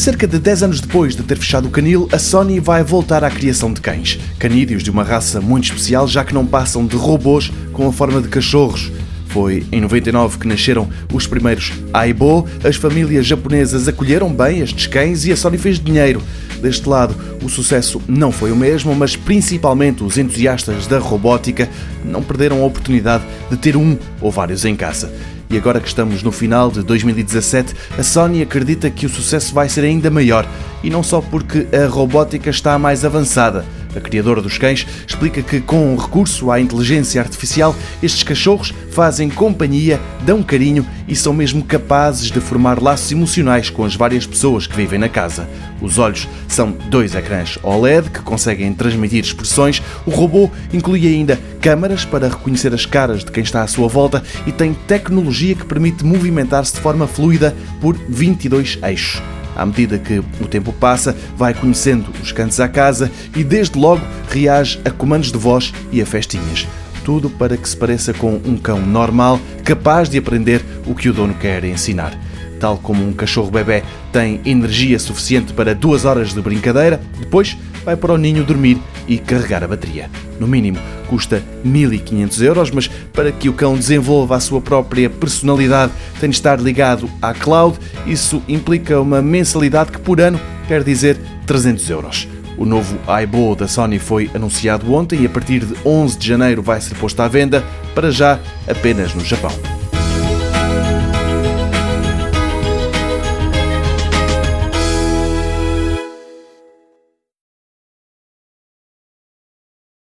Cerca de 10 anos depois de ter fechado o canil, a Sony vai voltar à criação de cães. Canídeos de uma raça muito especial, já que não passam de robôs com a forma de cachorros. Foi em 99 que nasceram os primeiros Aibo. As famílias japonesas acolheram bem estes cães e a Sony fez dinheiro. Deste lado, o sucesso não foi o mesmo, mas principalmente os entusiastas da robótica não perderam a oportunidade de ter um ou vários em casa. E agora que estamos no final de 2017, a Sony acredita que o sucesso vai ser ainda maior, e não só porque a robótica está mais avançada. A criadora dos cães explica que, com recurso à inteligência artificial, estes cachorros fazem companhia, dão carinho e são mesmo capazes de formar laços emocionais com as várias pessoas que vivem na casa. Os olhos são dois ecrãs OLED que conseguem transmitir expressões. O robô inclui ainda câmaras para reconhecer as caras de quem está à sua volta e tem tecnologia que permite movimentar-se de forma fluida por 22 eixos. À medida que o tempo passa, vai conhecendo os cantos à casa e desde logo reage a comandos de voz e a festinhas. Tudo para que se pareça com um cão normal, capaz de aprender o que o dono quer ensinar. Tal como um cachorro bebê tem energia suficiente para duas horas de brincadeira, depois vai para o ninho dormir e carregar a bateria. No mínimo, custa 1500 euros, mas para que o cão desenvolva a sua própria personalidade, tem de estar ligado à cloud. Isso implica uma mensalidade que por ano quer dizer 300 euros. O novo iBo da Sony foi anunciado ontem e a partir de 11 de janeiro vai ser posto à venda, para já apenas no Japão.